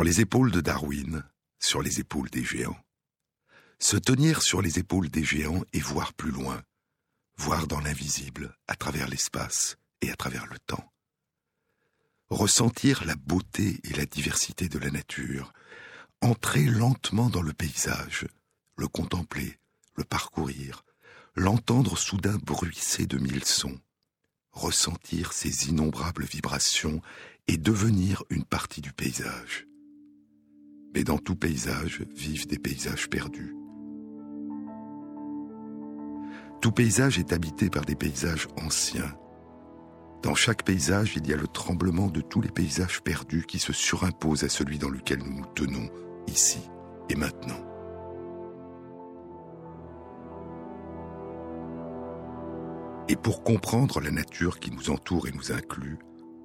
Sur les épaules de Darwin, sur les épaules des géants. Se tenir sur les épaules des géants et voir plus loin, voir dans l'invisible, à travers l'espace et à travers le temps. Ressentir la beauté et la diversité de la nature, entrer lentement dans le paysage, le contempler, le parcourir, l'entendre soudain bruisser de mille sons, ressentir ses innombrables vibrations et devenir une partie du paysage. Mais dans tout paysage vivent des paysages perdus. Tout paysage est habité par des paysages anciens. Dans chaque paysage, il y a le tremblement de tous les paysages perdus qui se surimposent à celui dans lequel nous nous tenons, ici et maintenant. Et pour comprendre la nature qui nous entoure et nous inclut,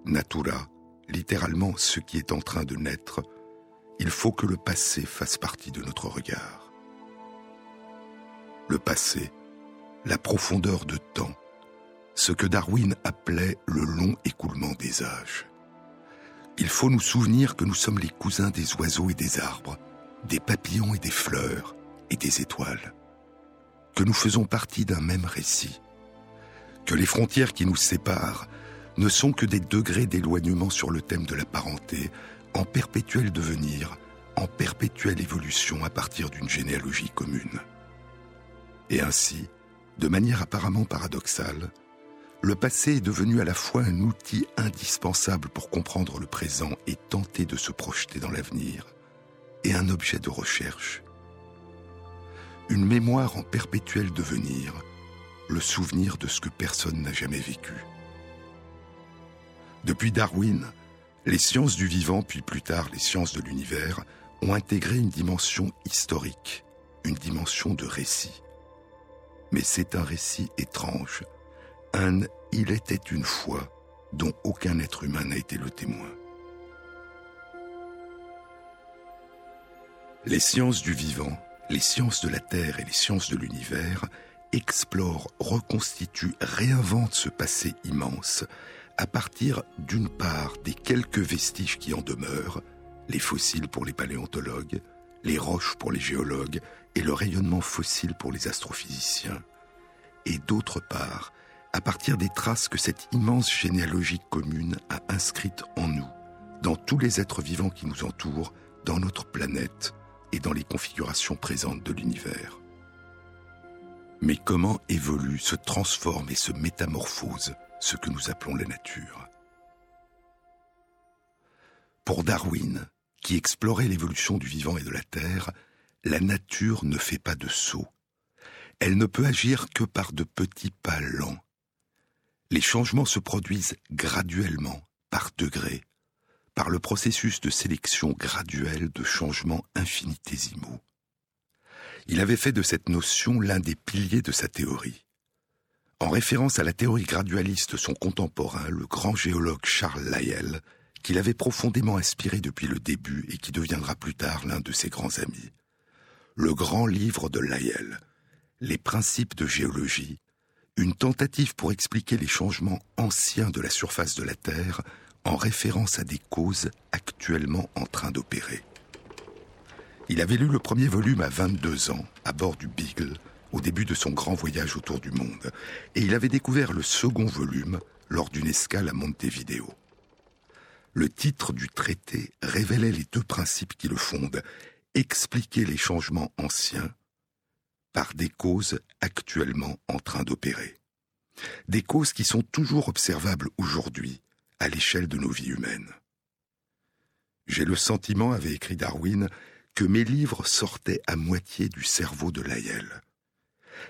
natura, littéralement ce qui est en train de naître, il faut que le passé fasse partie de notre regard. Le passé, la profondeur de temps, ce que Darwin appelait le long écoulement des âges. Il faut nous souvenir que nous sommes les cousins des oiseaux et des arbres, des papillons et des fleurs et des étoiles, que nous faisons partie d'un même récit, que les frontières qui nous séparent ne sont que des degrés d'éloignement sur le thème de la parenté, en perpétuel devenir, en perpétuelle évolution à partir d'une généalogie commune. Et ainsi, de manière apparemment paradoxale, le passé est devenu à la fois un outil indispensable pour comprendre le présent et tenter de se projeter dans l'avenir, et un objet de recherche. Une mémoire en perpétuel devenir, le souvenir de ce que personne n'a jamais vécu. Depuis Darwin, les sciences du vivant, puis plus tard les sciences de l'univers, ont intégré une dimension historique, une dimension de récit mais c'est un récit étrange, un Il était une fois dont aucun être humain n'a été le témoin. Les sciences du vivant, les sciences de la Terre et les sciences de l'univers explorent, reconstituent, réinventent ce passé immense à partir d'une part des quelques vestiges qui en demeurent, les fossiles pour les paléontologues, les roches pour les géologues et le rayonnement fossile pour les astrophysiciens, et d'autre part, à partir des traces que cette immense généalogie commune a inscrites en nous, dans tous les êtres vivants qui nous entourent, dans notre planète et dans les configurations présentes de l'univers. Mais comment évolue, se transforme et se métamorphose ce que nous appelons la nature Pour Darwin, qui explorait l'évolution du vivant et de la Terre, la nature ne fait pas de saut. Elle ne peut agir que par de petits pas lents. Les changements se produisent graduellement, par degrés, par le processus de sélection graduelle de changements infinitésimaux. Il avait fait de cette notion l'un des piliers de sa théorie. En référence à la théorie gradualiste de son contemporain, le grand géologue Charles Lyell, qu'il avait profondément inspiré depuis le début et qui deviendra plus tard l'un de ses grands amis le grand livre de Lyell, Les principes de géologie, une tentative pour expliquer les changements anciens de la surface de la Terre en référence à des causes actuellement en train d'opérer. Il avait lu le premier volume à 22 ans, à bord du Beagle, au début de son grand voyage autour du monde, et il avait découvert le second volume lors d'une escale à Montevideo. Le titre du traité révélait les deux principes qui le fondent expliquer les changements anciens par des causes actuellement en train d'opérer. Des causes qui sont toujours observables aujourd'hui à l'échelle de nos vies humaines. J'ai le sentiment, avait écrit Darwin, que mes livres sortaient à moitié du cerveau de Lyell.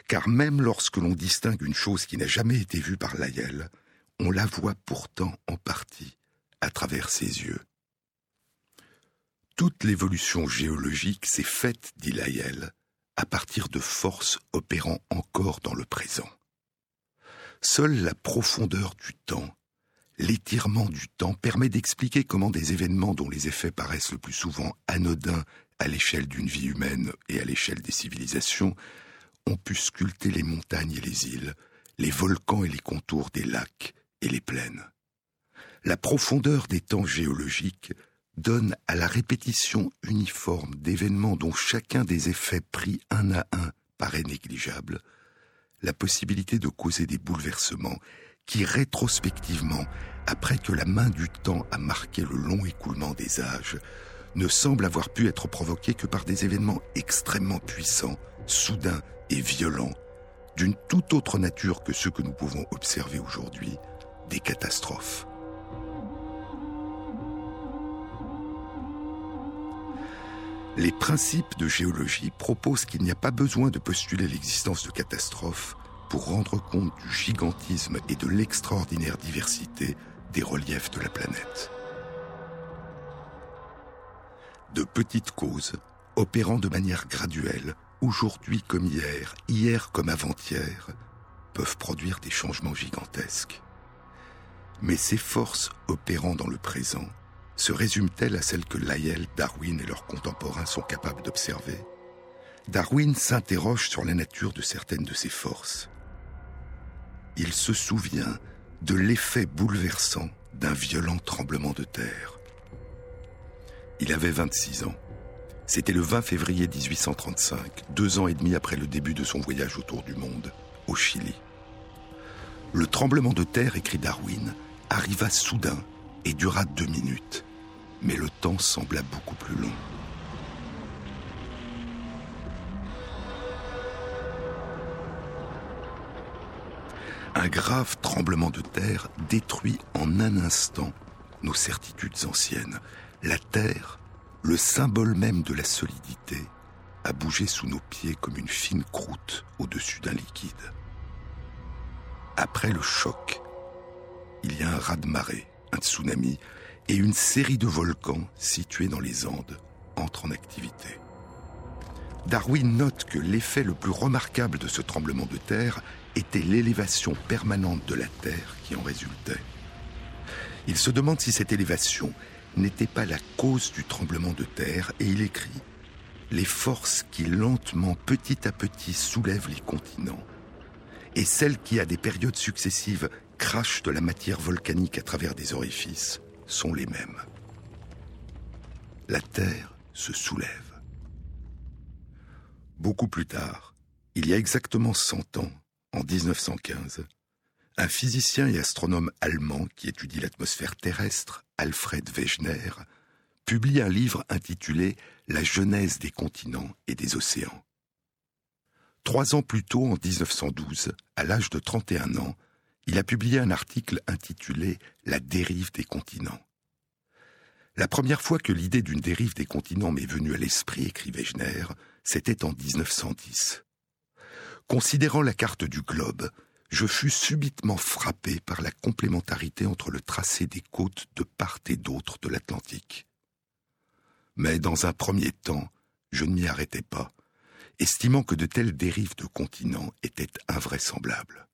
Car même lorsque l'on distingue une chose qui n'a jamais été vue par Lyell, on la voit pourtant en partie à travers ses yeux. Toute l'évolution géologique s'est faite, dit Lyell, à partir de forces opérant encore dans le présent. Seule la profondeur du temps, l'étirement du temps permet d'expliquer comment des événements dont les effets paraissent le plus souvent anodins à l'échelle d'une vie humaine et à l'échelle des civilisations ont pu sculpter les montagnes et les îles, les volcans et les contours des lacs et les plaines. la profondeur des temps géologiques donne à la répétition uniforme d'événements dont chacun des effets pris un à un paraît négligeable, la possibilité de causer des bouleversements qui, rétrospectivement, après que la main du temps a marqué le long écoulement des âges, ne semble avoir pu être provoqués que par des événements extrêmement puissants, soudains et violents, d'une toute autre nature que ceux que nous pouvons observer aujourd'hui, des catastrophes. Les principes de géologie proposent qu'il n'y a pas besoin de postuler l'existence de catastrophes pour rendre compte du gigantisme et de l'extraordinaire diversité des reliefs de la planète. De petites causes, opérant de manière graduelle, aujourd'hui comme hier, hier comme avant-hier, peuvent produire des changements gigantesques. Mais ces forces opérant dans le présent se résume-t-elle à celle que Lyell, Darwin et leurs contemporains sont capables d'observer? Darwin s'interroge sur la nature de certaines de ces forces. Il se souvient de l'effet bouleversant d'un violent tremblement de terre. Il avait 26 ans. C'était le 20 février 1835, deux ans et demi après le début de son voyage autour du monde, au Chili. Le tremblement de terre, écrit Darwin, arriva soudain et dura deux minutes, mais le temps sembla beaucoup plus long. Un grave tremblement de terre détruit en un instant nos certitudes anciennes. La terre, le symbole même de la solidité, a bougé sous nos pieds comme une fine croûte au-dessus d'un liquide. Après le choc, il y a un raz-de-marée un tsunami et une série de volcans situés dans les Andes entrent en activité. Darwin note que l'effet le plus remarquable de ce tremblement de terre était l'élévation permanente de la Terre qui en résultait. Il se demande si cette élévation n'était pas la cause du tremblement de terre et il écrit Les forces qui lentement, petit à petit, soulèvent les continents et celles qui, à des périodes successives, crachent de la matière volcanique à travers des orifices sont les mêmes. La Terre se soulève. Beaucoup plus tard, il y a exactement 100 ans, en 1915, un physicien et astronome allemand qui étudie l'atmosphère terrestre, Alfred Wegener, publie un livre intitulé La genèse des continents et des océans. Trois ans plus tôt, en 1912, à l'âge de 31 ans, il a publié un article intitulé La dérive des continents. La première fois que l'idée d'une dérive des continents m'est venue à l'esprit, écrit Wegener, c'était en 1910. Considérant la carte du globe, je fus subitement frappé par la complémentarité entre le tracé des côtes de part et d'autre de l'Atlantique. Mais dans un premier temps, je ne m'y arrêtais pas, estimant que de telles dérives de continents étaient invraisemblables.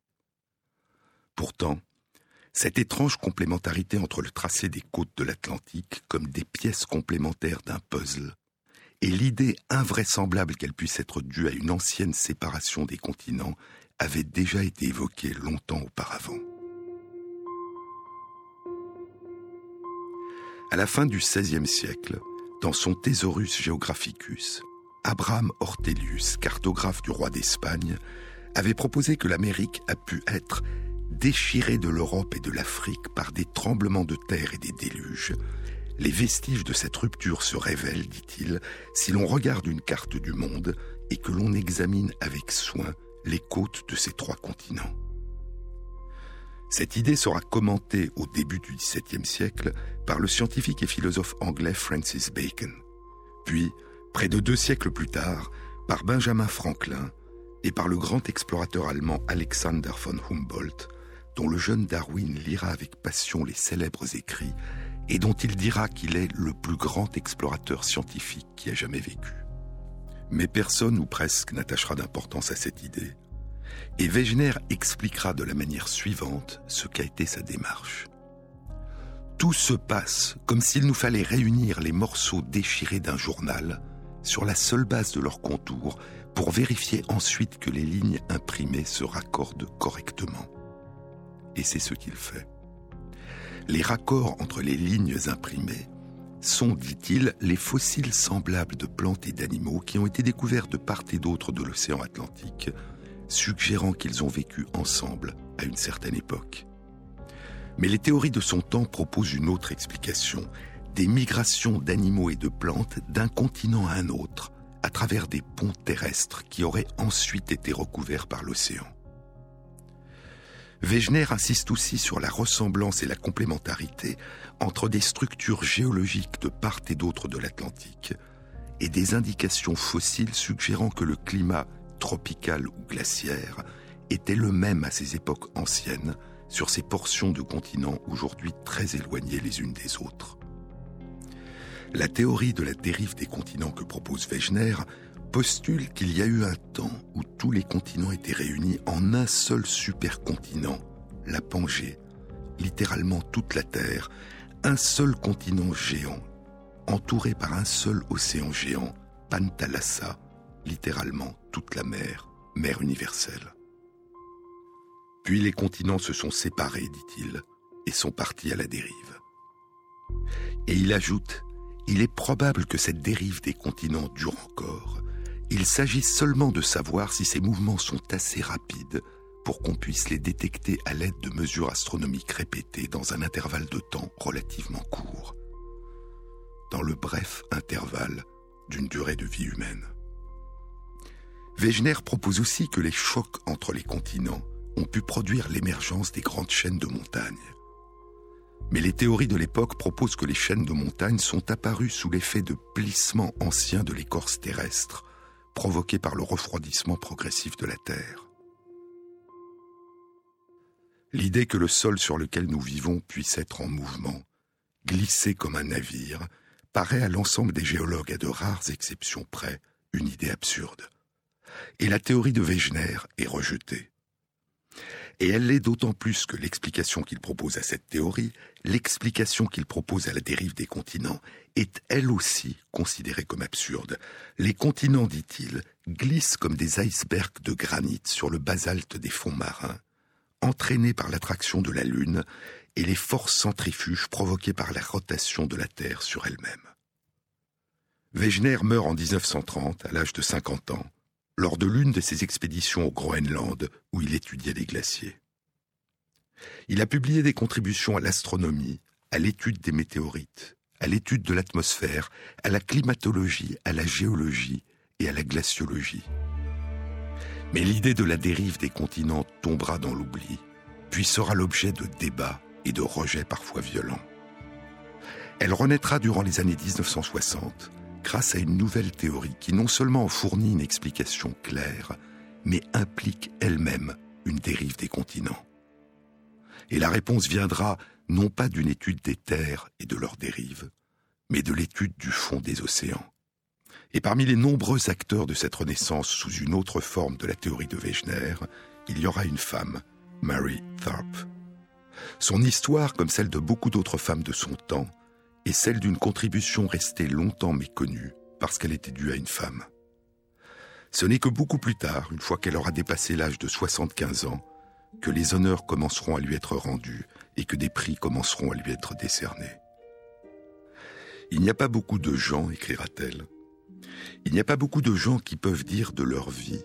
Pourtant, cette étrange complémentarité entre le tracé des côtes de l'Atlantique comme des pièces complémentaires d'un puzzle et l'idée invraisemblable qu'elle puisse être due à une ancienne séparation des continents avait déjà été évoquée longtemps auparavant. À la fin du XVIe siècle, dans son Thesaurus Geographicus, Abraham Ortelius, cartographe du roi d'Espagne, avait proposé que l'Amérique a pu être déchirée de l'Europe et de l'Afrique par des tremblements de terre et des déluges, les vestiges de cette rupture se révèlent, dit-il, si l'on regarde une carte du monde et que l'on examine avec soin les côtes de ces trois continents. Cette idée sera commentée au début du XVIIe siècle par le scientifique et philosophe anglais Francis Bacon, puis, près de deux siècles plus tard, par Benjamin Franklin et par le grand explorateur allemand Alexander von Humboldt, dont le jeune Darwin lira avec passion les célèbres écrits et dont il dira qu'il est le plus grand explorateur scientifique qui a jamais vécu. Mais personne ou presque n'attachera d'importance à cette idée, et Wegener expliquera de la manière suivante ce qu'a été sa démarche. Tout se passe comme s'il nous fallait réunir les morceaux déchirés d'un journal sur la seule base de leur contour pour vérifier ensuite que les lignes imprimées se raccordent correctement et c'est ce qu'il fait. Les raccords entre les lignes imprimées sont, dit-il, les fossiles semblables de plantes et d'animaux qui ont été découverts de part et d'autre de l'océan Atlantique, suggérant qu'ils ont vécu ensemble à une certaine époque. Mais les théories de son temps proposent une autre explication, des migrations d'animaux et de plantes d'un continent à un autre, à travers des ponts terrestres qui auraient ensuite été recouverts par l'océan. Wegener insiste aussi sur la ressemblance et la complémentarité entre des structures géologiques de part et d'autre de l'Atlantique et des indications fossiles suggérant que le climat tropical ou glaciaire était le même à ces époques anciennes sur ces portions de continents aujourd'hui très éloignées les unes des autres. La théorie de la dérive des continents que propose Wegener postule qu'il y a eu un temps où tous les continents étaient réunis en un seul supercontinent, la Pangée, littéralement toute la Terre, un seul continent géant, entouré par un seul océan géant, Pantalassa, littéralement toute la mer, mer universelle. Puis les continents se sont séparés, dit-il, et sont partis à la dérive. Et il ajoute, il est probable que cette dérive des continents dure encore, il s'agit seulement de savoir si ces mouvements sont assez rapides pour qu'on puisse les détecter à l'aide de mesures astronomiques répétées dans un intervalle de temps relativement court. Dans le bref intervalle d'une durée de vie humaine. Wegener propose aussi que les chocs entre les continents ont pu produire l'émergence des grandes chaînes de montagnes. Mais les théories de l'époque proposent que les chaînes de montagnes sont apparues sous l'effet de plissements anciens de l'écorce terrestre, provoquée par le refroidissement progressif de la Terre. L'idée que le sol sur lequel nous vivons puisse être en mouvement, glissé comme un navire, paraît à l'ensemble des géologues, à de rares exceptions près, une idée absurde. Et la théorie de Wegener est rejetée. Et elle l'est d'autant plus que l'explication qu'il propose à cette théorie, l'explication qu'il propose à la dérive des continents, est elle aussi considérée comme absurde. Les continents, dit-il, glissent comme des icebergs de granit sur le basalte des fonds marins, entraînés par l'attraction de la Lune et les forces centrifuges provoquées par la rotation de la Terre sur elle-même. Wegener meurt en 1930 à l'âge de 50 ans lors de l'une de ses expéditions au Groenland où il étudiait les glaciers. Il a publié des contributions à l'astronomie, à l'étude des météorites, à l'étude de l'atmosphère, à la climatologie, à la géologie et à la glaciologie. Mais l'idée de la dérive des continents tombera dans l'oubli, puis sera l'objet de débats et de rejets parfois violents. Elle renaîtra durant les années 1960 grâce à une nouvelle théorie qui non seulement fournit une explication claire, mais implique elle-même une dérive des continents. Et la réponse viendra non pas d'une étude des terres et de leurs dérives, mais de l'étude du fond des océans. Et parmi les nombreux acteurs de cette renaissance sous une autre forme de la théorie de Wegener, il y aura une femme, Mary Tharp. Son histoire, comme celle de beaucoup d'autres femmes de son temps, est celle d'une contribution restée longtemps méconnue parce qu'elle était due à une femme. Ce n'est que beaucoup plus tard, une fois qu'elle aura dépassé l'âge de 75 ans, que les honneurs commenceront à lui être rendus et que des prix commenceront à lui être décernés. Il n'y a pas beaucoup de gens, écrira-t-elle, il n'y a pas beaucoup de gens qui peuvent dire de leur vie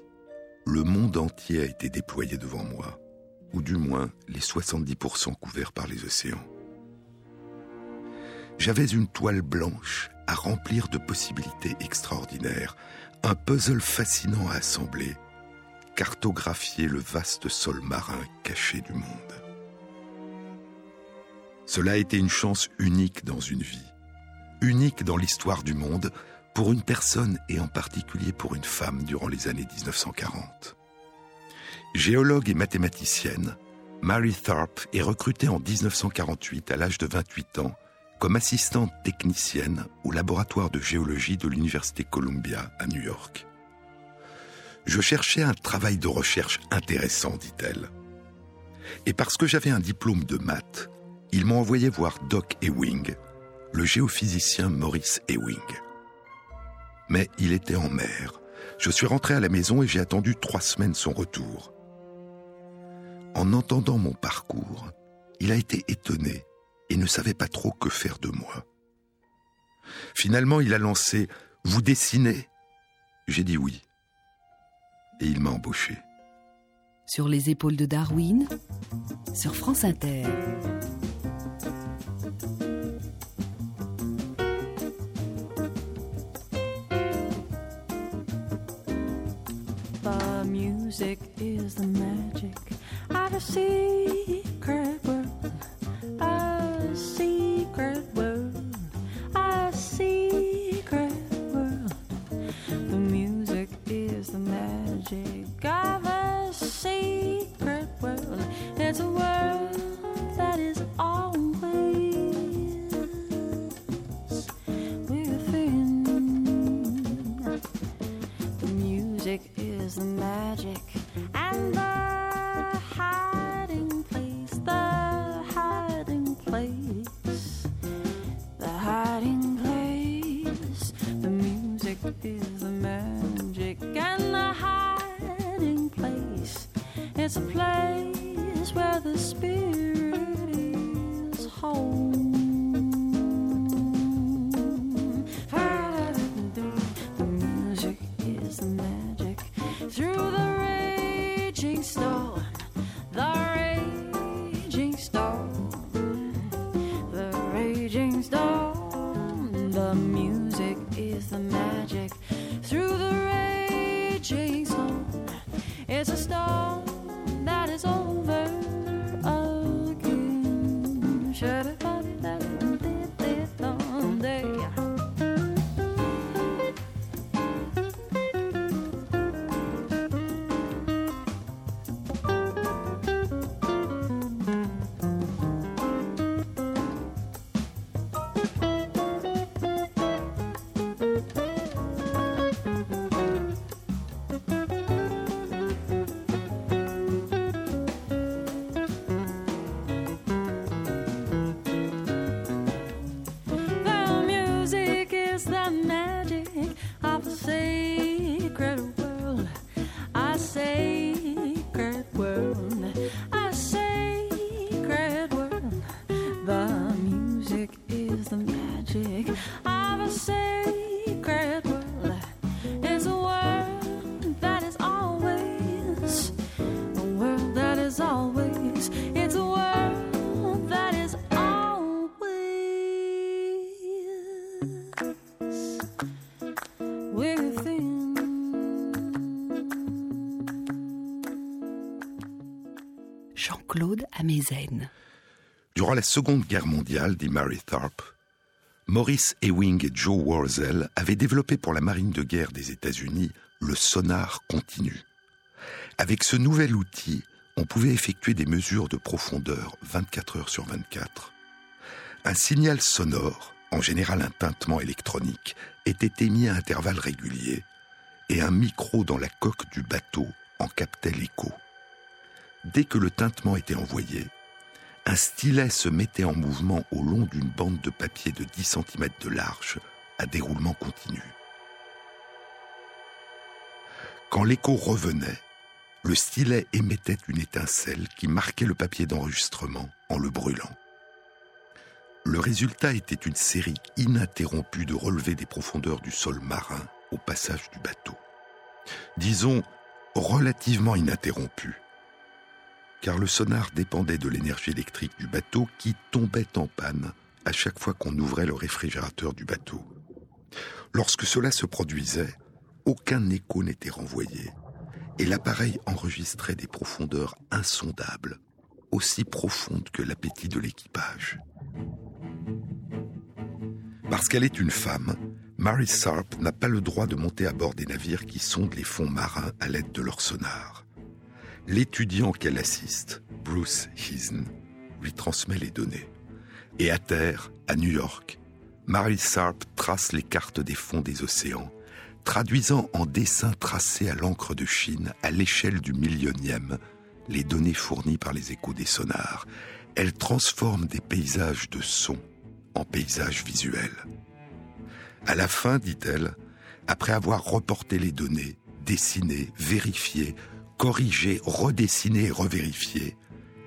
le monde entier a été déployé devant moi, ou du moins les 70% couverts par les océans. J'avais une toile blanche à remplir de possibilités extraordinaires, un puzzle fascinant à assembler, cartographier le vaste sol marin caché du monde. Cela a été une chance unique dans une vie, unique dans l'histoire du monde, pour une personne et en particulier pour une femme durant les années 1940. Géologue et mathématicienne, Mary Tharp est recrutée en 1948 à l'âge de 28 ans comme assistante technicienne au laboratoire de géologie de l'Université Columbia à New York. Je cherchais un travail de recherche intéressant, dit-elle. Et parce que j'avais un diplôme de maths, ils m'ont envoyé voir Doc Ewing, le géophysicien Maurice Ewing. Mais il était en mer. Je suis rentré à la maison et j'ai attendu trois semaines son retour. En entendant mon parcours, il a été étonné et ne savait pas trop que faire de moi. Finalement, il a lancé Vous dessinez? J'ai dit oui. Et il m'a embauché. Sur les épaules de Darwin, sur France Inter. music is the magic of a is the storm. The music is the magic through the raging storm. It's a storm Durant la Seconde Guerre mondiale, dit Mary Tharp, Maurice Ewing et Joe Worzel avaient développé pour la marine de guerre des États-Unis le sonar continu. Avec ce nouvel outil, on pouvait effectuer des mesures de profondeur 24 heures sur 24. Un signal sonore, en général un tintement électronique, était émis à intervalles réguliers et un micro dans la coque du bateau en captait l'écho. Dès que le tintement était envoyé, un stylet se mettait en mouvement au long d'une bande de papier de 10 cm de large à déroulement continu. Quand l'écho revenait, le stylet émettait une étincelle qui marquait le papier d'enregistrement en le brûlant. Le résultat était une série ininterrompue de relevés des profondeurs du sol marin au passage du bateau. Disons relativement ininterrompue, car le sonar dépendait de l'énergie électrique du bateau qui tombait en panne à chaque fois qu'on ouvrait le réfrigérateur du bateau. Lorsque cela se produisait, aucun écho n'était renvoyé, et l'appareil enregistrait des profondeurs insondables, aussi profondes que l'appétit de l'équipage. Parce qu'elle est une femme, Mary Sarp n'a pas le droit de monter à bord des navires qui sondent les fonds marins à l'aide de leur sonar. L'étudiant qu'elle assiste, Bruce Heason, lui transmet les données. Et à terre, à New York, Mary Sarp trace les cartes des fonds des océans, traduisant en dessins tracés à l'encre de Chine à l'échelle du millionième les données fournies par les échos des sonars. Elle transforme des paysages de son en paysages visuels. À la fin, dit-elle, après avoir reporté les données, dessiné, vérifié, corrigé, redessiné et revérifié,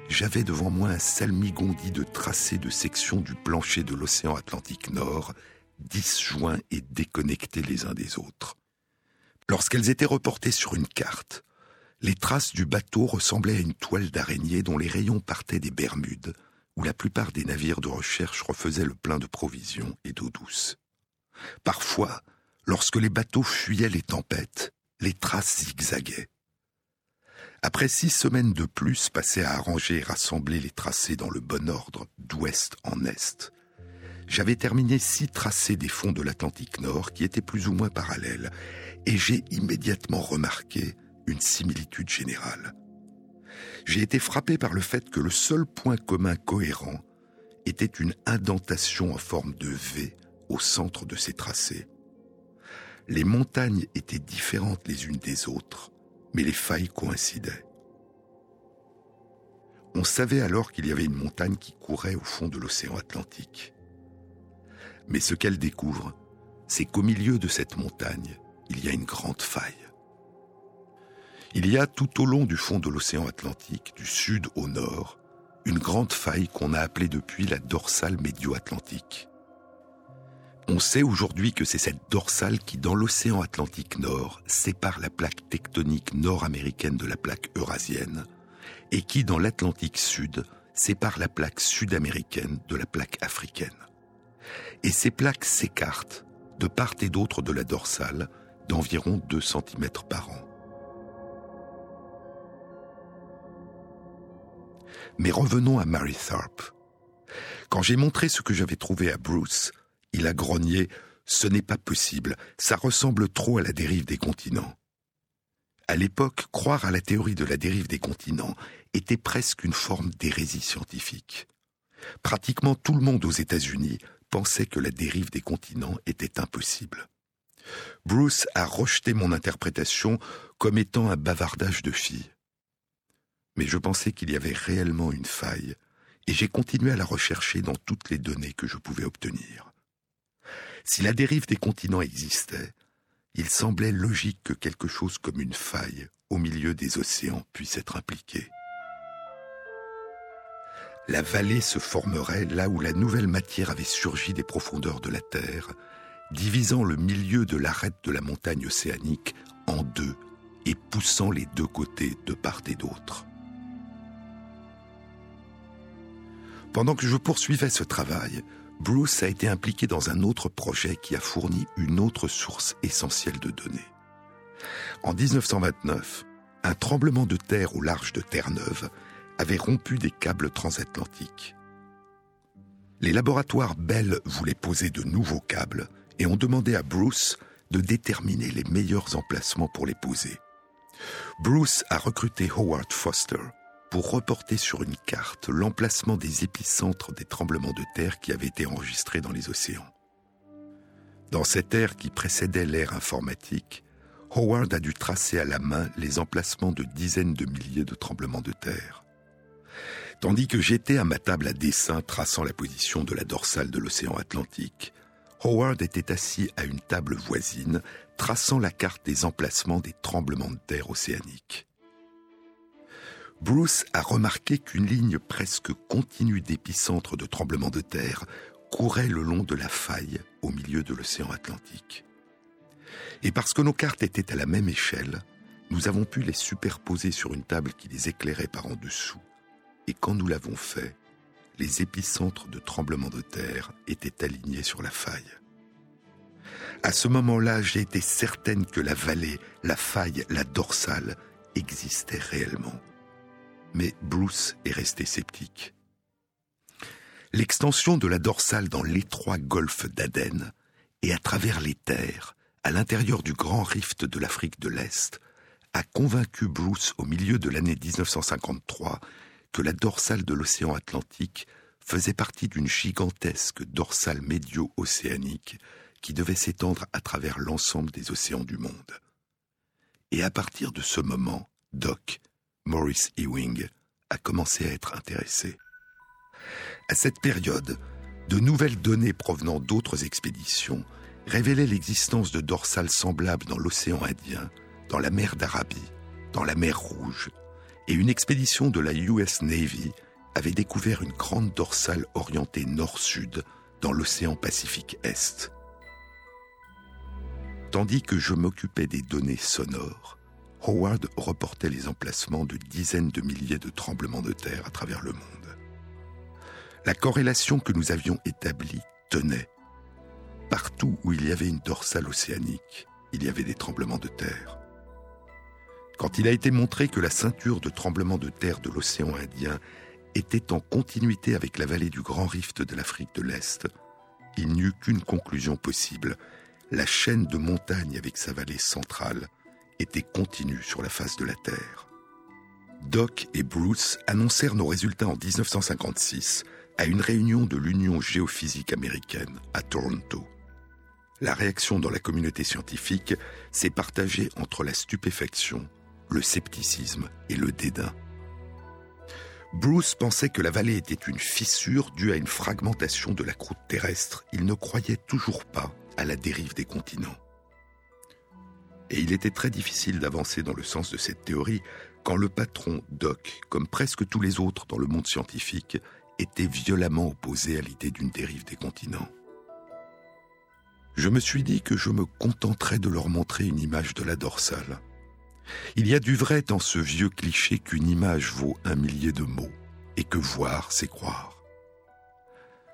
j'avais devant moi un salmigondi de tracés de sections du plancher de l'océan Atlantique Nord, disjoints et déconnectés les uns des autres. Lorsqu'elles étaient reportées sur une carte, les traces du bateau ressemblaient à une toile d'araignée dont les rayons partaient des Bermudes, où la plupart des navires de recherche refaisaient le plein de provisions et d'eau douce. Parfois, lorsque les bateaux fuyaient les tempêtes, les traces zigzaguaient. Après six semaines de plus passées à arranger et rassembler les tracés dans le bon ordre, d'ouest en est, j'avais terminé six tracés des fonds de l'Atlantique Nord qui étaient plus ou moins parallèles, et j'ai immédiatement remarqué une similitude générale. J'ai été frappé par le fait que le seul point commun cohérent était une indentation en forme de V au centre de ces tracés. Les montagnes étaient différentes les unes des autres, mais les failles coïncidaient. On savait alors qu'il y avait une montagne qui courait au fond de l'océan Atlantique. Mais ce qu'elle découvre, c'est qu'au milieu de cette montagne, il y a une grande faille. Il y a tout au long du fond de l'océan Atlantique, du sud au nord, une grande faille qu'on a appelée depuis la dorsale médio-atlantique. On sait aujourd'hui que c'est cette dorsale qui, dans l'océan Atlantique Nord, sépare la plaque tectonique nord-américaine de la plaque eurasienne, et qui, dans l'Atlantique Sud, sépare la plaque sud-américaine de la plaque africaine. Et ces plaques s'écartent de part et d'autre de la dorsale d'environ 2 cm par an. Mais revenons à Mary Tharp. Quand j'ai montré ce que j'avais trouvé à Bruce, il a grogné Ce n'est pas possible, ça ressemble trop à la dérive des continents. À l'époque, croire à la théorie de la dérive des continents était presque une forme d'hérésie scientifique. Pratiquement tout le monde aux États-Unis pensait que la dérive des continents était impossible. Bruce a rejeté mon interprétation comme étant un bavardage de filles mais je pensais qu'il y avait réellement une faille, et j'ai continué à la rechercher dans toutes les données que je pouvais obtenir. Si la dérive des continents existait, il semblait logique que quelque chose comme une faille au milieu des océans puisse être impliqué. La vallée se formerait là où la nouvelle matière avait surgi des profondeurs de la Terre, divisant le milieu de l'arête de la montagne océanique en deux et poussant les deux côtés de part et d'autre. Pendant que je poursuivais ce travail, Bruce a été impliqué dans un autre projet qui a fourni une autre source essentielle de données. En 1929, un tremblement de terre au large de Terre-Neuve avait rompu des câbles transatlantiques. Les laboratoires Bell voulaient poser de nouveaux câbles et ont demandé à Bruce de déterminer les meilleurs emplacements pour les poser. Bruce a recruté Howard Foster, pour reporter sur une carte l'emplacement des épicentres des tremblements de terre qui avaient été enregistrés dans les océans. Dans cette ère qui précédait l'ère informatique, Howard a dû tracer à la main les emplacements de dizaines de milliers de tremblements de terre. Tandis que j'étais à ma table à dessin traçant la position de la dorsale de l'océan Atlantique, Howard était assis à une table voisine traçant la carte des emplacements des tremblements de terre océaniques. Bruce a remarqué qu'une ligne presque continue d'épicentres de tremblements de terre courait le long de la faille au milieu de l'océan Atlantique. Et parce que nos cartes étaient à la même échelle, nous avons pu les superposer sur une table qui les éclairait par en dessous. Et quand nous l'avons fait, les épicentres de tremblements de terre étaient alignés sur la faille. À ce moment-là, j'ai été certaine que la vallée, la faille, la dorsale existaient réellement mais Bruce est resté sceptique. L'extension de la dorsale dans l'étroit golfe d'Aden et à travers les terres, à l'intérieur du grand rift de l'Afrique de l'Est, a convaincu Bruce au milieu de l'année 1953 que la dorsale de l'océan Atlantique faisait partie d'une gigantesque dorsale médio-océanique qui devait s'étendre à travers l'ensemble des océans du monde. Et à partir de ce moment, Doc Maurice Ewing a commencé à être intéressé. À cette période, de nouvelles données provenant d'autres expéditions révélaient l'existence de dorsales semblables dans l'océan Indien, dans la mer d'Arabie, dans la mer Rouge, et une expédition de la US Navy avait découvert une grande dorsale orientée nord-sud dans l'océan Pacifique Est. Tandis que je m'occupais des données sonores, Howard reportait les emplacements de dizaines de milliers de tremblements de terre à travers le monde. La corrélation que nous avions établie tenait. Partout où il y avait une dorsale océanique, il y avait des tremblements de terre. Quand il a été montré que la ceinture de tremblements de terre de l'océan Indien était en continuité avec la vallée du Grand Rift de l'Afrique de l'Est, il n'y eut qu'une conclusion possible. La chaîne de montagnes avec sa vallée centrale était continue sur la face de la Terre. Doc et Bruce annoncèrent nos résultats en 1956 à une réunion de l'Union géophysique américaine à Toronto. La réaction dans la communauté scientifique s'est partagée entre la stupéfaction, le scepticisme et le dédain. Bruce pensait que la vallée était une fissure due à une fragmentation de la croûte terrestre. Il ne croyait toujours pas à la dérive des continents. Et il était très difficile d'avancer dans le sens de cette théorie quand le patron Doc, comme presque tous les autres dans le monde scientifique, était violemment opposé à l'idée d'une dérive des continents. Je me suis dit que je me contenterais de leur montrer une image de la dorsale. Il y a du vrai dans ce vieux cliché qu'une image vaut un millier de mots et que voir, c'est croire.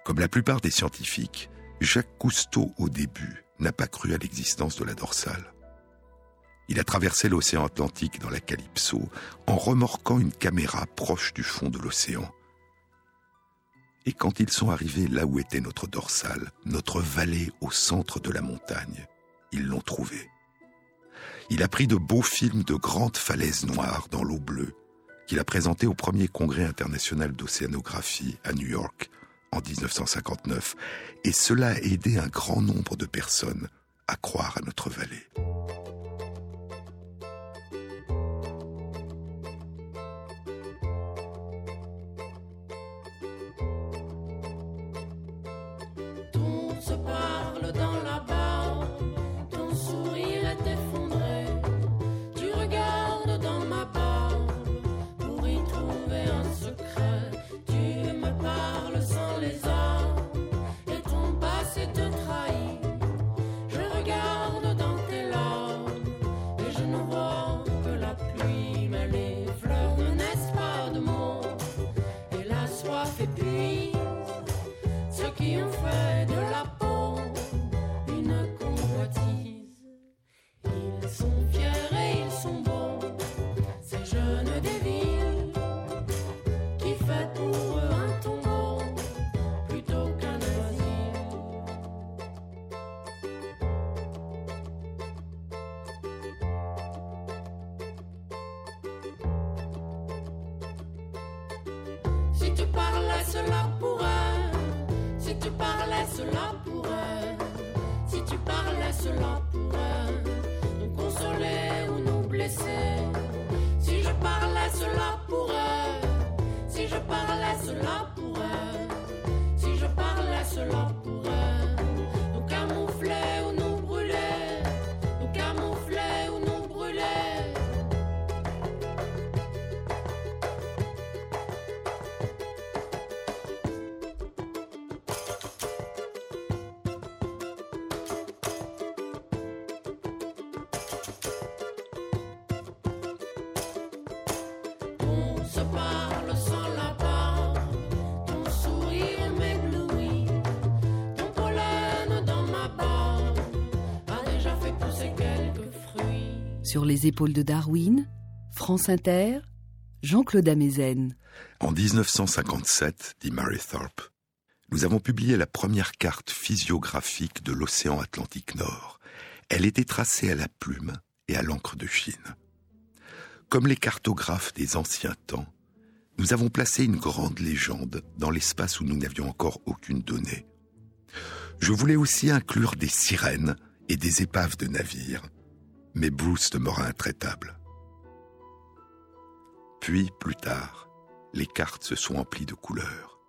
Comme la plupart des scientifiques, Jacques Cousteau, au début, n'a pas cru à l'existence de la dorsale. Il a traversé l'océan Atlantique dans la Calypso en remorquant une caméra proche du fond de l'océan. Et quand ils sont arrivés là où était notre dorsale, notre vallée au centre de la montagne, ils l'ont trouvée il a pris de beaux films de grandes falaises noires dans l'eau bleue, qu'il a présenté au premier congrès international d'océanographie à New York en 1959, et cela a aidé un grand nombre de personnes à croire à notre vallée. Si tu parlais cela pour eux, si tu parlais cela pour eux, nous consoler ou nous blesser. Si je parlais cela pour eux, si je parlais cela pour eux, si je parlais cela pour eux Sur les épaules de Darwin, France Inter, Jean-Claude Amezen. En 1957, dit Mary Thorpe, nous avons publié la première carte physiographique de l'océan Atlantique Nord. Elle était tracée à la plume et à l'encre de Chine. Comme les cartographes des anciens temps, nous avons placé une grande légende dans l'espace où nous n'avions encore aucune donnée. Je voulais aussi inclure des sirènes et des épaves de navires, mais Bruce demeura intraitable. Puis, plus tard, les cartes se sont emplies de couleurs.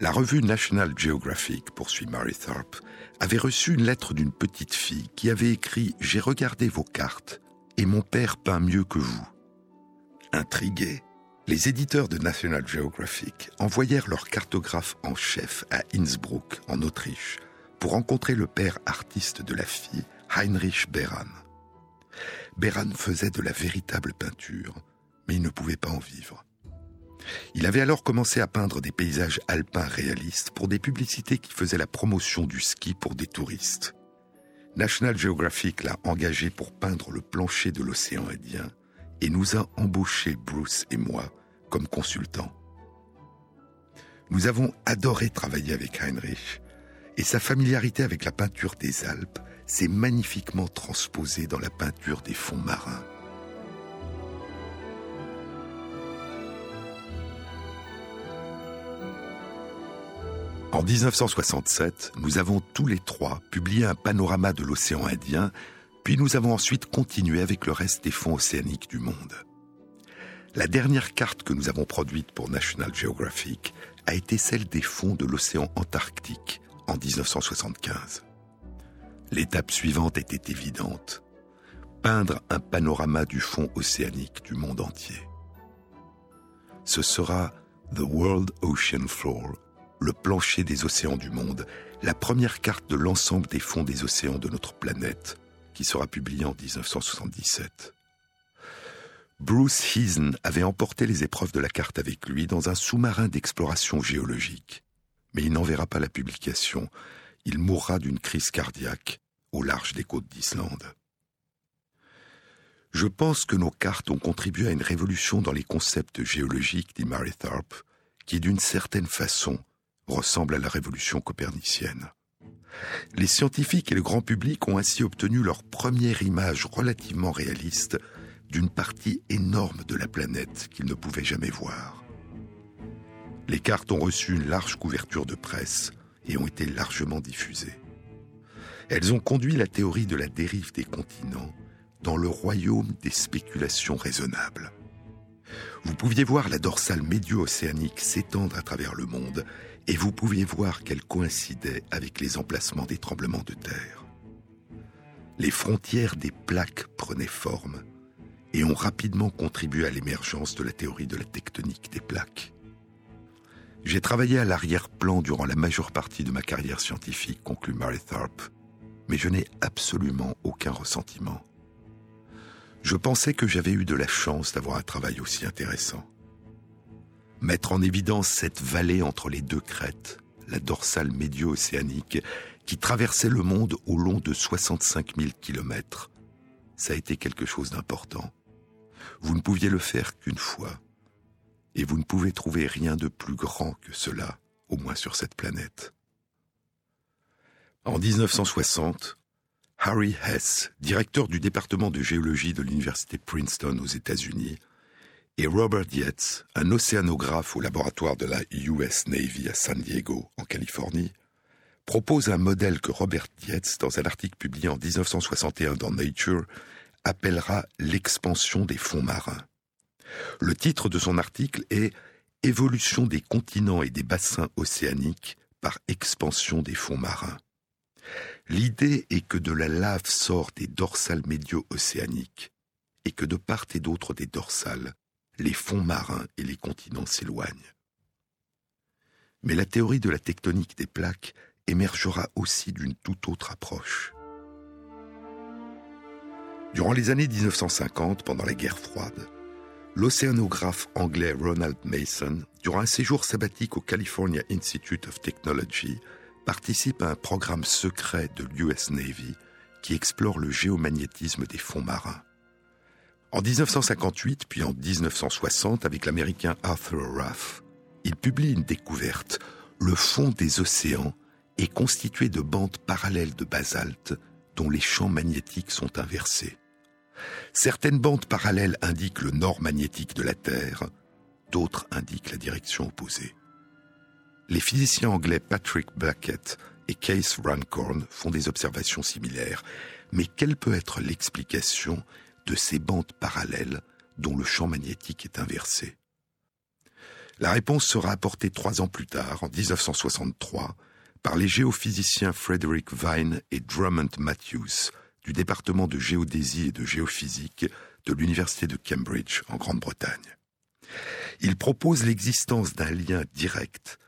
La revue National Geographic, poursuit Mary Thorpe, avait reçu une lettre d'une petite fille qui avait écrit J'ai regardé vos cartes et mon père peint mieux que vous. Intrigués, les éditeurs de National Geographic envoyèrent leur cartographe en chef à Innsbruck, en Autriche, pour rencontrer le père artiste de la fille, Heinrich Beran. Beran faisait de la véritable peinture, mais il ne pouvait pas en vivre. Il avait alors commencé à peindre des paysages alpins réalistes pour des publicités qui faisaient la promotion du ski pour des touristes. National Geographic l'a engagé pour peindre le plancher de l'océan Indien et nous a embauchés, Bruce et moi, comme consultants. Nous avons adoré travailler avec Heinrich et sa familiarité avec la peinture des Alpes s'est magnifiquement transposée dans la peinture des fonds marins. En 1967, nous avons tous les trois publié un panorama de l'océan Indien, puis nous avons ensuite continué avec le reste des fonds océaniques du monde. La dernière carte que nous avons produite pour National Geographic a été celle des fonds de l'océan Antarctique en 1975. L'étape suivante était évidente. Peindre un panorama du fond océanique du monde entier. Ce sera The World Ocean Floor le plancher des océans du monde, la première carte de l'ensemble des fonds des océans de notre planète, qui sera publiée en 1977. Bruce Heason avait emporté les épreuves de la carte avec lui dans un sous-marin d'exploration géologique. Mais il n'en verra pas la publication. Il mourra d'une crise cardiaque au large des côtes d'Islande. Je pense que nos cartes ont contribué à une révolution dans les concepts géologiques, dit Mary qui d'une certaine façon ressemble à la révolution copernicienne. Les scientifiques et le grand public ont ainsi obtenu leur première image relativement réaliste d'une partie énorme de la planète qu'ils ne pouvaient jamais voir. Les cartes ont reçu une large couverture de presse et ont été largement diffusées. Elles ont conduit la théorie de la dérive des continents dans le royaume des spéculations raisonnables. Vous pouviez voir la dorsale médio-océanique s'étendre à travers le monde et vous pouviez voir qu'elle coïncidait avec les emplacements des tremblements de terre. Les frontières des plaques prenaient forme et ont rapidement contribué à l'émergence de la théorie de la tectonique des plaques. J'ai travaillé à l'arrière-plan durant la majeure partie de ma carrière scientifique, conclut Mary Tharp, mais je n'ai absolument aucun ressentiment. Je pensais que j'avais eu de la chance d'avoir un travail aussi intéressant mettre en évidence cette vallée entre les deux crêtes, la dorsale médio-océanique, qui traversait le monde au long de 65 000 kilomètres. Ça a été quelque chose d'important. Vous ne pouviez le faire qu'une fois. Et vous ne pouvez trouver rien de plus grand que cela, au moins sur cette planète. En 1960, Harry Hess, directeur du département de géologie de l'université Princeton aux États-Unis, et Robert Yates, un océanographe au laboratoire de la US Navy à San Diego, en Californie, propose un modèle que Robert Yates, dans un article publié en 1961 dans Nature, appellera l'expansion des fonds marins. Le titre de son article est Évolution des continents et des bassins océaniques par expansion des fonds marins. L'idée est que de la lave sort des dorsales médio-océaniques et que de part et d'autre des dorsales, les fonds marins et les continents s'éloignent. Mais la théorie de la tectonique des plaques émergera aussi d'une toute autre approche. Durant les années 1950, pendant la guerre froide, l'océanographe anglais Ronald Mason, durant un séjour sabbatique au California Institute of Technology, participe à un programme secret de l'US Navy qui explore le géomagnétisme des fonds marins. En 1958, puis en 1960, avec l'américain Arthur Ruff, il publie une découverte. Le fond des océans est constitué de bandes parallèles de basalte dont les champs magnétiques sont inversés. Certaines bandes parallèles indiquent le nord magnétique de la Terre, d'autres indiquent la direction opposée. Les physiciens anglais Patrick Blackett et Case Runcorn font des observations similaires, mais quelle peut être l'explication de ces bandes parallèles dont le champ magnétique est inversé? La réponse sera apportée trois ans plus tard, en 1963, par les géophysiciens Frederick Vine et Drummond Matthews du département de géodésie et de géophysique de l'Université de Cambridge en Grande-Bretagne. Il propose l'existence d'un lien direct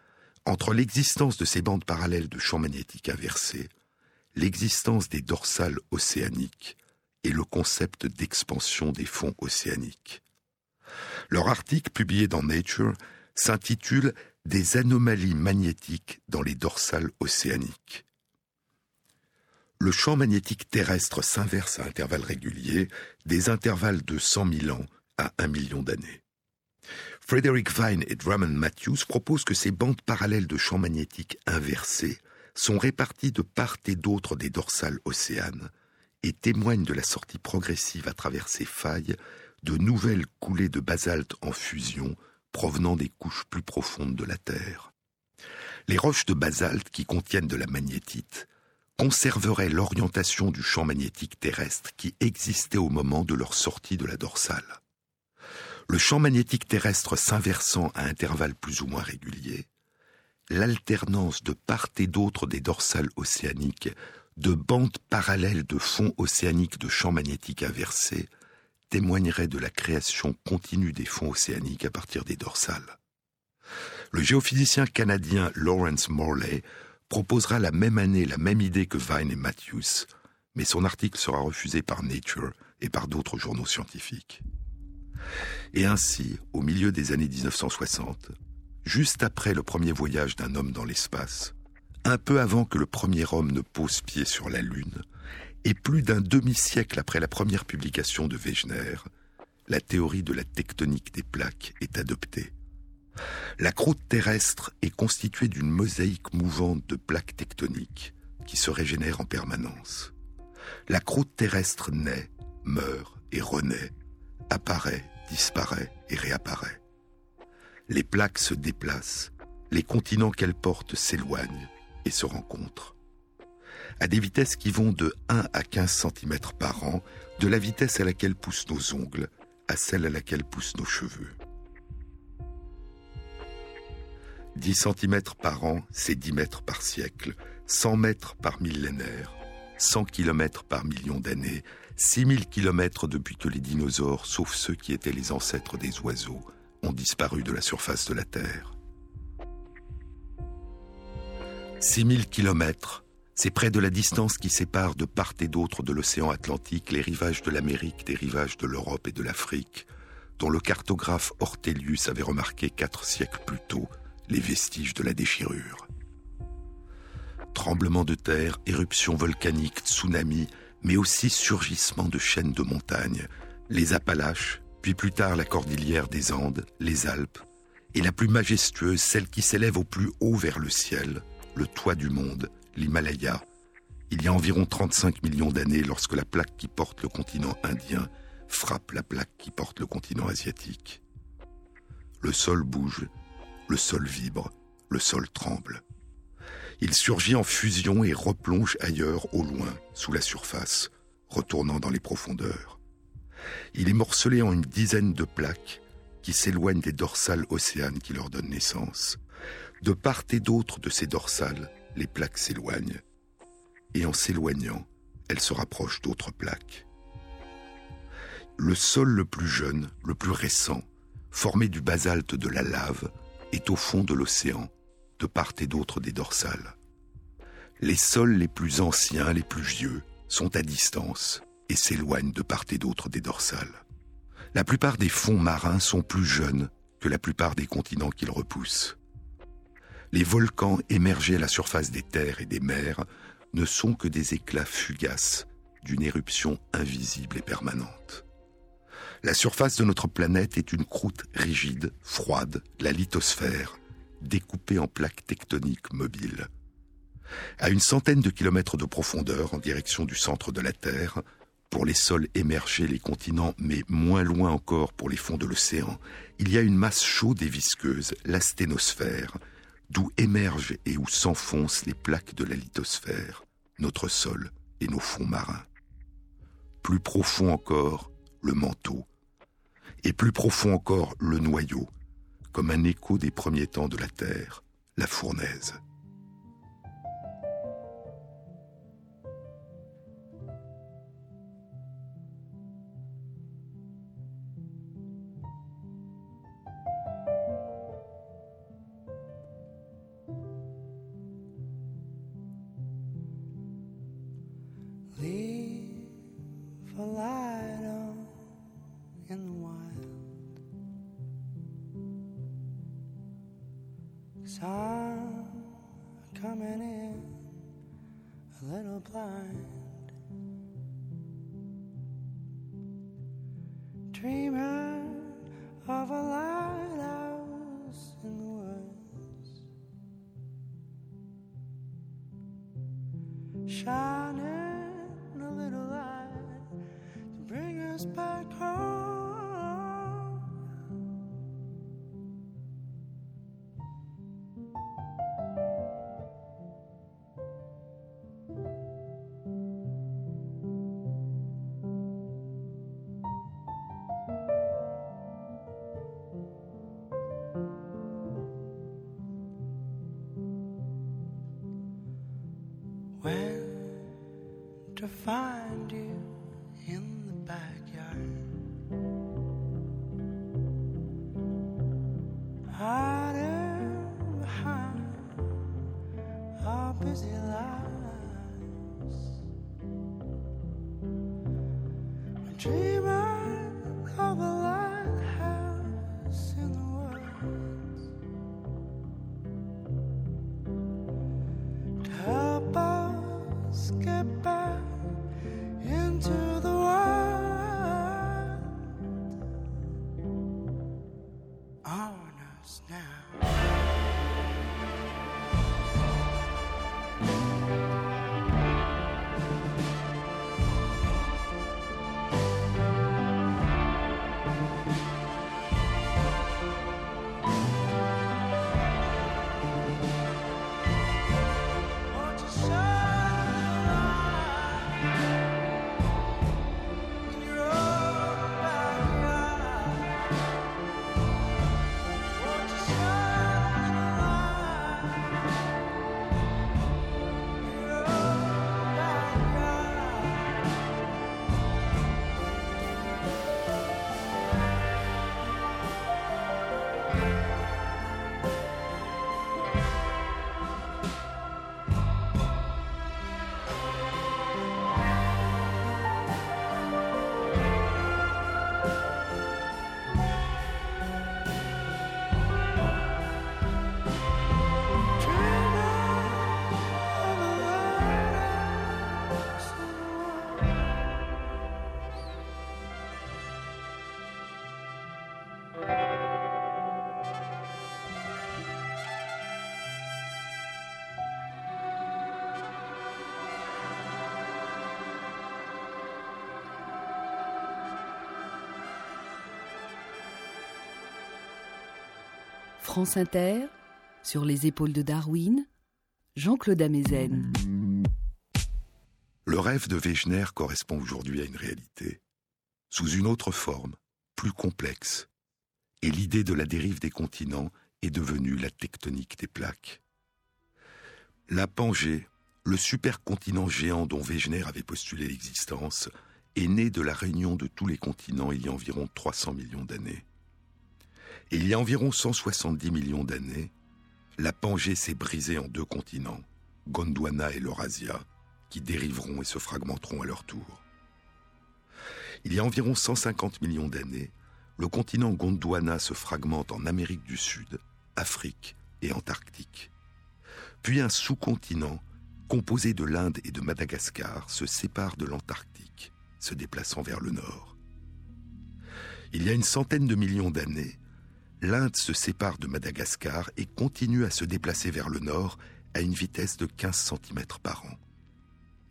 entre l'existence de ces bandes parallèles de champs magnétiques inversés, l'existence des dorsales océaniques et le concept d'expansion des fonds océaniques. Leur article publié dans Nature s'intitule Des anomalies magnétiques dans les dorsales océaniques. Le champ magnétique terrestre s'inverse à intervalles réguliers, des intervalles de 100 000 ans à 1 million d'années. Frederick Vine et Drummond Matthews proposent que ces bandes parallèles de champs magnétiques inversés sont réparties de part et d'autre des dorsales océanes et témoignent de la sortie progressive à travers ces failles de nouvelles coulées de basalte en fusion provenant des couches plus profondes de la Terre. Les roches de basalte qui contiennent de la magnétite conserveraient l'orientation du champ magnétique terrestre qui existait au moment de leur sortie de la dorsale. Le champ magnétique terrestre s'inversant à intervalles plus ou moins réguliers, l'alternance de part et d'autre des dorsales océaniques de bandes parallèles de fonds océaniques de champs magnétiques inversés témoignerait de la création continue des fonds océaniques à partir des dorsales. Le géophysicien canadien Lawrence Morley proposera la même année la même idée que Vine et Matthews, mais son article sera refusé par Nature et par d'autres journaux scientifiques. Et ainsi, au milieu des années 1960, juste après le premier voyage d'un homme dans l'espace, un peu avant que le premier homme ne pose pied sur la Lune, et plus d'un demi-siècle après la première publication de Wegener, la théorie de la tectonique des plaques est adoptée. La croûte terrestre est constituée d'une mosaïque mouvante de plaques tectoniques qui se régénèrent en permanence. La croûte terrestre naît, meurt et renaît, apparaît, disparaît et réapparaît. Les plaques se déplacent, les continents qu'elles portent s'éloignent et se rencontrent à des vitesses qui vont de 1 à 15 cm par an, de la vitesse à laquelle poussent nos ongles à celle à laquelle poussent nos cheveux. 10 cm par an, c'est 10 mètres par siècle, 100 mètres par millénaire, 100 km par million d'années, 6000 km depuis que les dinosaures, sauf ceux qui étaient les ancêtres des oiseaux, ont disparu de la surface de la Terre. 6000 km, c'est près de la distance qui sépare de part et d'autre de l'océan Atlantique les rivages de l'Amérique des rivages de l'Europe et de l'Afrique, dont le cartographe Ortelius avait remarqué quatre siècles plus tôt les vestiges de la déchirure. Tremblements de terre, éruptions volcaniques, tsunamis, mais aussi surgissement de chaînes de montagnes, les Appalaches, puis plus tard la cordillère des Andes, les Alpes, et la plus majestueuse, celle qui s'élève au plus haut vers le ciel, le toit du monde, l'Himalaya, il y a environ 35 millions d'années lorsque la plaque qui porte le continent indien frappe la plaque qui porte le continent asiatique. Le sol bouge, le sol vibre, le sol tremble. Il surgit en fusion et replonge ailleurs au loin, sous la surface, retournant dans les profondeurs. Il est morcelé en une dizaine de plaques qui s'éloignent des dorsales océanes qui leur donnent naissance. De part et d'autre de ces dorsales, les plaques s'éloignent, et en s'éloignant, elles se rapprochent d'autres plaques. Le sol le plus jeune, le plus récent, formé du basalte de la lave, est au fond de l'océan, de part et d'autre des dorsales. Les sols les plus anciens, les plus vieux, sont à distance et s'éloignent de part et d'autre des dorsales. La plupart des fonds marins sont plus jeunes que la plupart des continents qu'ils repoussent les volcans émergés à la surface des terres et des mers ne sont que des éclats fugaces d'une éruption invisible et permanente. La surface de notre planète est une croûte rigide, froide, la lithosphère, découpée en plaques tectoniques mobiles. À une centaine de kilomètres de profondeur en direction du centre de la Terre, pour les sols émergés, les continents, mais moins loin encore pour les fonds de l'océan, il y a une masse chaude et visqueuse, la sténosphère, d'où émergent et où s'enfoncent les plaques de la lithosphère, notre sol et nos fonds marins. Plus profond encore, le manteau, et plus profond encore, le noyau, comme un écho des premiers temps de la Terre, la fournaise. fine. Now. France Inter, sur les épaules de Darwin, Jean-Claude Amezen. Le rêve de Wegener correspond aujourd'hui à une réalité, sous une autre forme, plus complexe. Et l'idée de la dérive des continents est devenue la tectonique des plaques. La Pangée, le supercontinent géant dont Wegener avait postulé l'existence, est né de la réunion de tous les continents il y a environ 300 millions d'années. Il y a environ 170 millions d'années, la Pangée s'est brisée en deux continents, Gondwana et l'Eurasia, qui dériveront et se fragmenteront à leur tour. Il y a environ 150 millions d'années, le continent Gondwana se fragmente en Amérique du Sud, Afrique et Antarctique. Puis un sous-continent, composé de l'Inde et de Madagascar, se sépare de l'Antarctique, se déplaçant vers le nord. Il y a une centaine de millions d'années, l'Inde se sépare de Madagascar et continue à se déplacer vers le nord à une vitesse de 15 cm par an.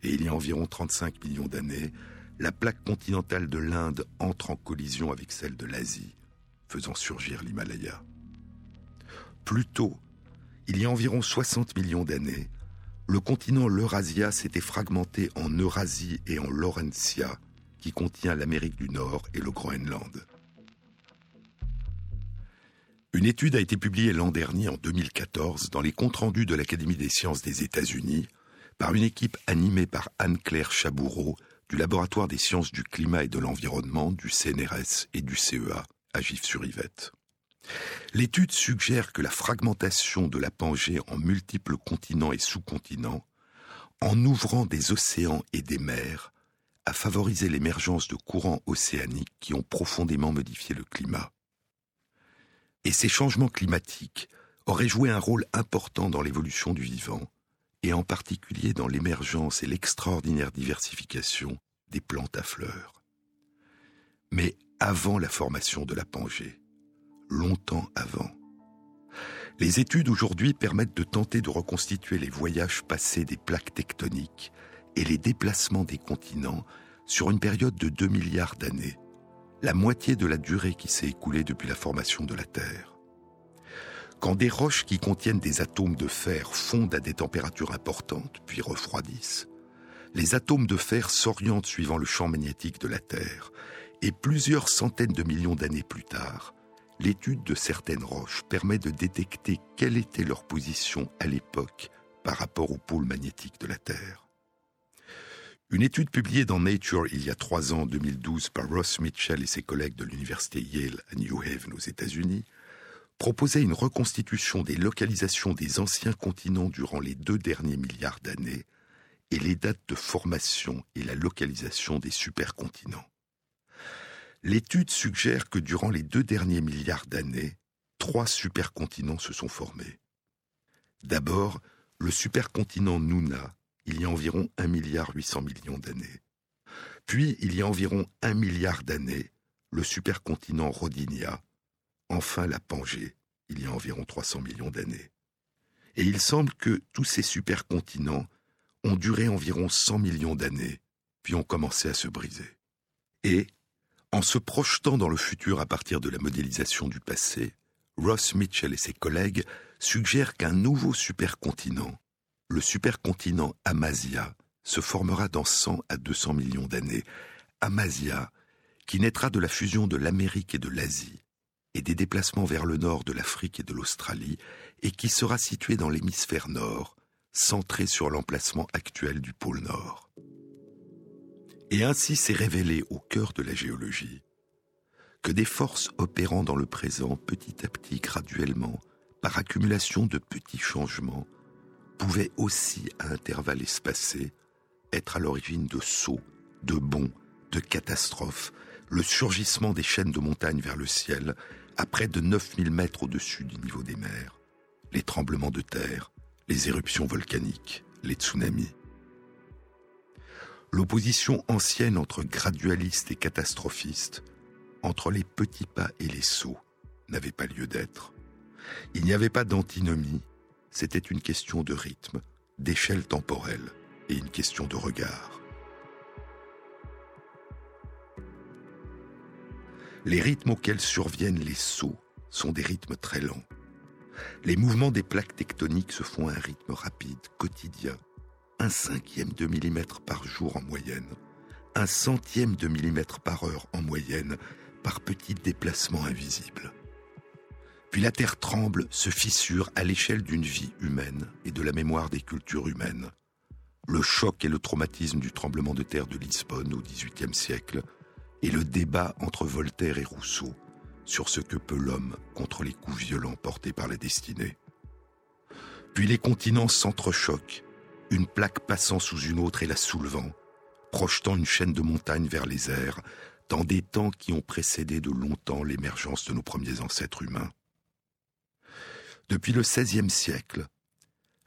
Et il y a environ 35 millions d'années, la plaque continentale de l'Inde entre en collision avec celle de l'Asie, faisant surgir l'Himalaya. Plus tôt, il y a environ 60 millions d'années, le continent l'Eurasia s'était fragmenté en Eurasie et en Laurentia, qui contient l'Amérique du Nord et le Groenland. Une étude a été publiée l'an dernier, en 2014, dans les comptes rendus de l'Académie des sciences des États-Unis, par une équipe animée par Anne-Claire Chaboureau du Laboratoire des sciences du climat et de l'environnement du CNRS et du CEA à Gif-sur-Yvette. L'étude suggère que la fragmentation de la Pangée en multiples continents et sous-continents, en ouvrant des océans et des mers, a favorisé l'émergence de courants océaniques qui ont profondément modifié le climat. Et ces changements climatiques aurait joué un rôle important dans l'évolution du vivant, et en particulier dans l'émergence et l'extraordinaire diversification des plantes à fleurs. Mais avant la formation de la Pangée, longtemps avant, les études aujourd'hui permettent de tenter de reconstituer les voyages passés des plaques tectoniques et les déplacements des continents sur une période de 2 milliards d'années, la moitié de la durée qui s'est écoulée depuis la formation de la Terre. Quand des roches qui contiennent des atomes de fer fondent à des températures importantes, puis refroidissent, les atomes de fer s'orientent suivant le champ magnétique de la Terre, et plusieurs centaines de millions d'années plus tard, l'étude de certaines roches permet de détecter quelle était leur position à l'époque par rapport au pôle magnétique de la Terre. Une étude publiée dans Nature il y a trois ans, en 2012, par Ross Mitchell et ses collègues de l'université Yale à New Haven aux États-Unis, proposait une reconstitution des localisations des anciens continents durant les deux derniers milliards d'années et les dates de formation et la localisation des supercontinents. L'étude suggère que durant les deux derniers milliards d'années, trois supercontinents se sont formés. D'abord, le supercontinent Nuna, il y a environ 1 milliard 800 millions d'années. Puis, il y a environ 1 milliard d'années, le supercontinent Rodinia, enfin la Pangée, il y a environ 300 millions d'années. Et il semble que tous ces supercontinents ont duré environ 100 millions d'années, puis ont commencé à se briser. Et, en se projetant dans le futur à partir de la modélisation du passé, Ross Mitchell et ses collègues suggèrent qu'un nouveau supercontinent, le supercontinent Amasia, se formera dans 100 à 200 millions d'années. Amasia, qui naîtra de la fusion de l'Amérique et de l'Asie, et des déplacements vers le nord de l'Afrique et de l'Australie, et qui sera situé dans l'hémisphère nord, centré sur l'emplacement actuel du pôle Nord. Et ainsi s'est révélé au cœur de la géologie que des forces opérant dans le présent petit à petit, graduellement, par accumulation de petits changements, pouvaient aussi, à intervalles espacés, être à l'origine de sauts, de bonds, de catastrophes, le surgissement des chaînes de montagnes vers le ciel, à près de 9000 mètres au-dessus du niveau des mers, les tremblements de terre, les éruptions volcaniques, les tsunamis. L'opposition ancienne entre gradualistes et catastrophistes, entre les petits pas et les sauts, n'avait pas lieu d'être. Il n'y avait pas d'antinomie, c'était une question de rythme, d'échelle temporelle et une question de regard. Les rythmes auxquels surviennent les sauts sont des rythmes très lents. Les mouvements des plaques tectoniques se font à un rythme rapide, quotidien, un cinquième de millimètre par jour en moyenne, un centième de millimètre par heure en moyenne, par petits déplacements invisibles. Puis la Terre tremble, se fissure à l'échelle d'une vie humaine et de la mémoire des cultures humaines. Le choc et le traumatisme du tremblement de terre de Lisbonne au XVIIIe siècle, et le débat entre Voltaire et Rousseau sur ce que peut l'homme contre les coups violents portés par la destinée. Puis les continents s'entrechoquent, une plaque passant sous une autre et la soulevant, projetant une chaîne de montagnes vers les airs, dans des temps qui ont précédé de longtemps l'émergence de nos premiers ancêtres humains. Depuis le XVIe siècle,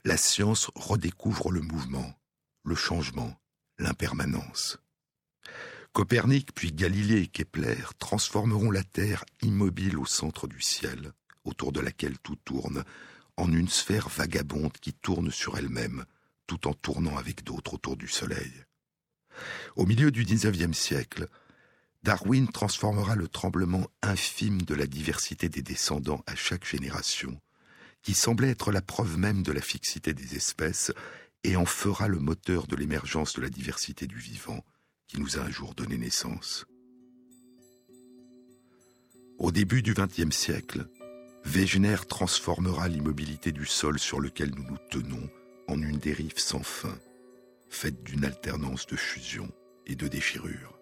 la science redécouvre le mouvement, le changement, l'impermanence. Copernic, puis Galilée et Kepler transformeront la Terre immobile au centre du ciel, autour de laquelle tout tourne, en une sphère vagabonde qui tourne sur elle-même, tout en tournant avec d'autres autour du Soleil. Au milieu du XIXe siècle, Darwin transformera le tremblement infime de la diversité des descendants à chaque génération, qui semblait être la preuve même de la fixité des espèces, et en fera le moteur de l'émergence de la diversité du vivant, qui nous a un jour donné naissance. Au début du XXe siècle, Wegener transformera l'immobilité du sol sur lequel nous nous tenons en une dérive sans fin, faite d'une alternance de fusion et de déchirure.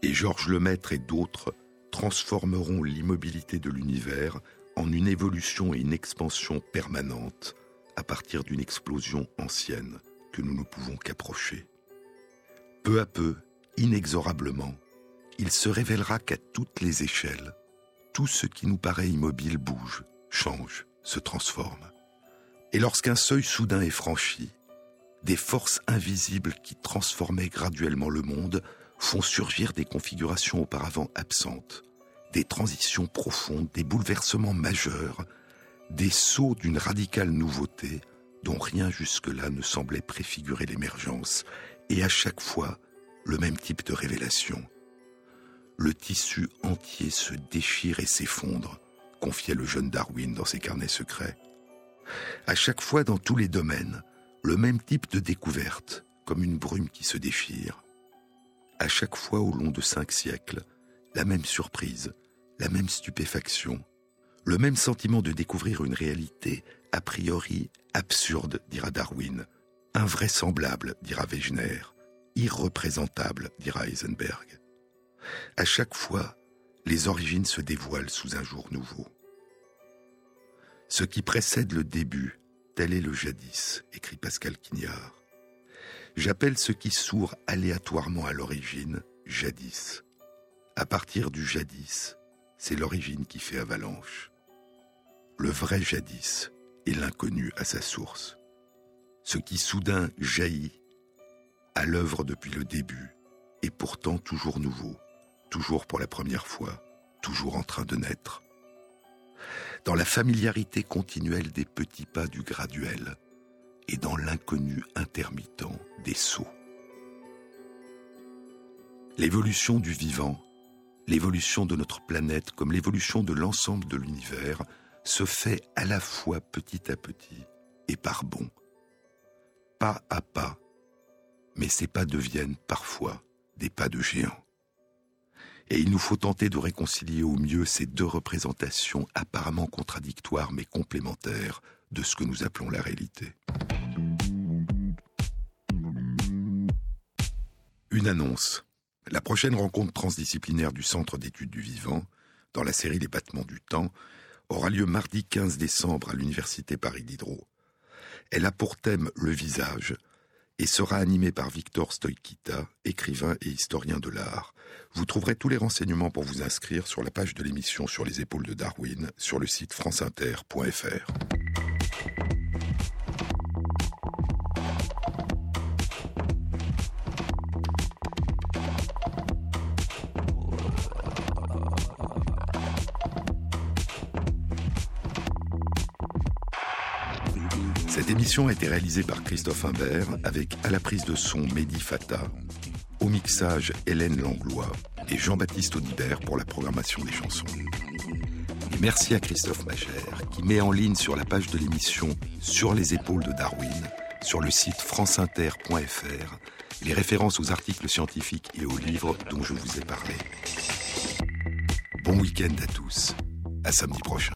Et Georges Lemaître et d'autres transformeront l'immobilité de l'univers en une évolution et une expansion permanente à partir d'une explosion ancienne que nous ne pouvons qu'approcher. Peu à peu, inexorablement, il se révélera qu'à toutes les échelles, tout ce qui nous paraît immobile bouge, change, se transforme. Et lorsqu'un seuil soudain est franchi, des forces invisibles qui transformaient graduellement le monde font surgir des configurations auparavant absentes, des transitions profondes, des bouleversements majeurs, des sauts d'une radicale nouveauté dont rien jusque-là ne semblait préfigurer l'émergence, et à chaque fois le même type de révélation. Le tissu entier se déchire et s'effondre, confiait le jeune Darwin dans ses carnets secrets. À chaque fois dans tous les domaines, le même type de découverte, comme une brume qui se déchire. À chaque fois au long de cinq siècles, la même surprise, la même stupéfaction, le même sentiment de découvrir une réalité a priori absurde, dira Darwin, invraisemblable, dira Wegener, irreprésentable, dira Heisenberg. À chaque fois, les origines se dévoilent sous un jour nouveau. Ce qui précède le début, tel est le jadis, écrit Pascal Quignard. J'appelle ce qui sourd aléatoirement à l'origine jadis. À partir du jadis, c'est l'origine qui fait avalanche. Le vrai jadis est l'inconnu à sa source. Ce qui soudain jaillit, à l'œuvre depuis le début, et pourtant toujours nouveau, toujours pour la première fois, toujours en train de naître. Dans la familiarité continuelle des petits pas du graduel, et dans l'inconnu intermittent des sauts. L'évolution du vivant, l'évolution de notre planète comme l'évolution de l'ensemble de l'univers se fait à la fois petit à petit et par bond. Pas à pas, mais ces pas deviennent parfois des pas de géants. Et il nous faut tenter de réconcilier au mieux ces deux représentations apparemment contradictoires mais complémentaires de ce que nous appelons la réalité. Une annonce. La prochaine rencontre transdisciplinaire du Centre d'études du vivant, dans la série Les battements du temps, aura lieu mardi 15 décembre à l'Université Paris Diderot. Elle a pour thème le visage et sera animée par Victor Stoikita, écrivain et historien de l'art. Vous trouverez tous les renseignements pour vous inscrire sur la page de l'émission Sur les épaules de Darwin sur le site franceinter.fr. émission a été réalisée par Christophe Imbert avec à la prise de son Mehdi Fata, au mixage Hélène Langlois et Jean-Baptiste Audibert pour la programmation des chansons. Merci à Christophe Magère qui met en ligne sur la page de l'émission Sur les épaules de Darwin, sur le site franceinter.fr, les références aux articles scientifiques et aux livres dont je vous ai parlé. Bon week-end à tous. À samedi prochain.